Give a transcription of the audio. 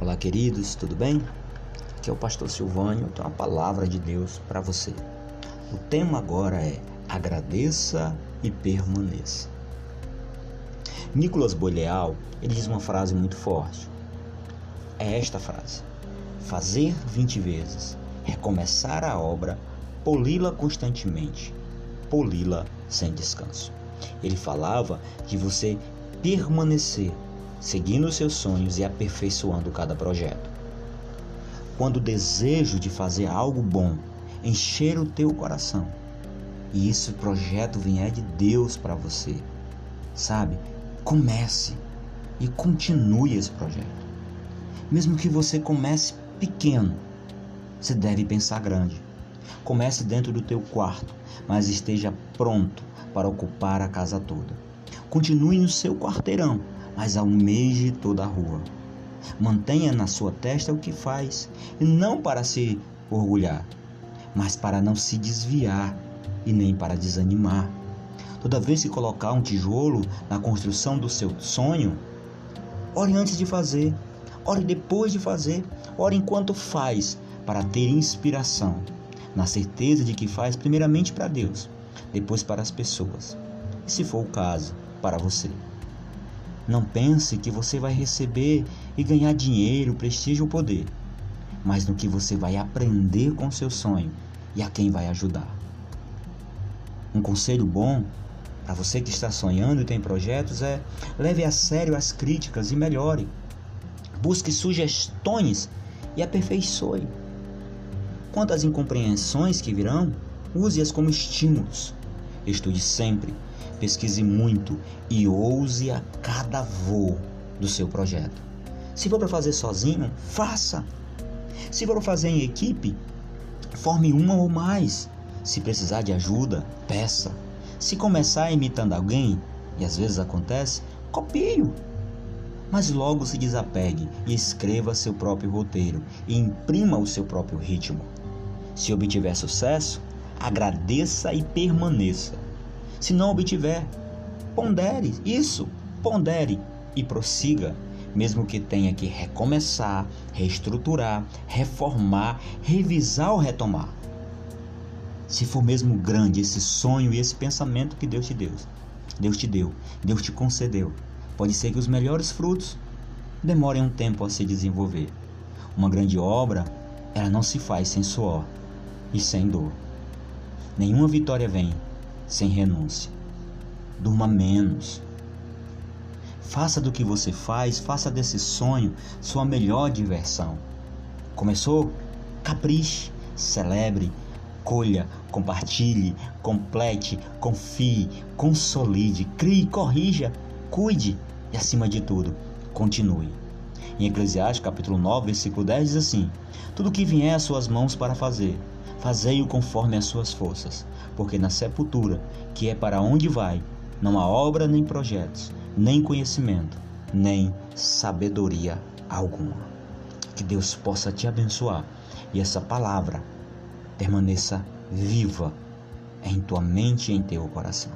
Olá, queridos, tudo bem? Aqui é o pastor Silvânio, tem uma palavra de Deus para você. O tema agora é agradeça e permaneça. Nicolas Boleal, ele diz uma frase muito forte. É esta frase: fazer 20 vezes, recomeçar a obra, poli-la constantemente, poli-la sem descanso. Ele falava de você permanecer seguindo seus sonhos e aperfeiçoando cada projeto. Quando o desejo de fazer algo bom encher o teu coração e esse projeto vier de Deus para você, sabe? Comece e continue esse projeto. Mesmo que você comece pequeno, você deve pensar grande. Comece dentro do teu quarto, mas esteja pronto para ocupar a casa toda. Continue no seu quarteirão, mas almeje toda a rua. Mantenha na sua testa o que faz, e não para se orgulhar, mas para não se desviar e nem para desanimar. Toda vez que colocar um tijolo na construção do seu sonho, ore antes de fazer, ore depois de fazer, ore enquanto faz, para ter inspiração, na certeza de que faz primeiramente para Deus, depois para as pessoas, e se for o caso, para você. Não pense que você vai receber e ganhar dinheiro, prestígio ou poder, mas no que você vai aprender com seu sonho e a quem vai ajudar. Um conselho bom para você que está sonhando e tem projetos é leve a sério as críticas e melhore. Busque sugestões e aperfeiçoe. Quanto às incompreensões que virão, use-as como estímulos. Estude sempre pesquise muito e ouse a cada voo do seu projeto. Se for para fazer sozinho, faça. Se for para fazer em equipe, forme uma ou mais. Se precisar de ajuda, peça. Se começar imitando alguém, e às vezes acontece, copie-o. Mas logo se desapegue e escreva seu próprio roteiro e imprima o seu próprio ritmo. Se obtiver sucesso, agradeça e permaneça. Se não obtiver, pondere isso, pondere e prossiga, mesmo que tenha que recomeçar, reestruturar, reformar, revisar ou retomar. Se for mesmo grande esse sonho e esse pensamento que Deus te deu, Deus te deu, Deus te concedeu, pode ser que os melhores frutos demorem um tempo a se desenvolver. Uma grande obra, ela não se faz sem suor e sem dor. Nenhuma vitória vem sem renúncia. Durma menos. Faça do que você faz, faça desse sonho sua melhor diversão. Começou? Capriche, celebre, colha, compartilhe, complete, confie, consolide, crie, corrija, cuide e, acima de tudo, continue. Em Eclesiastes capítulo 9, versículo 10 diz assim: Tudo que vier às suas mãos para fazer, fazei-o conforme as suas forças, porque na sepultura, que é para onde vai, não há obra nem projetos, nem conhecimento, nem sabedoria alguma. Que Deus possa te abençoar e essa palavra permaneça viva em tua mente e em teu coração.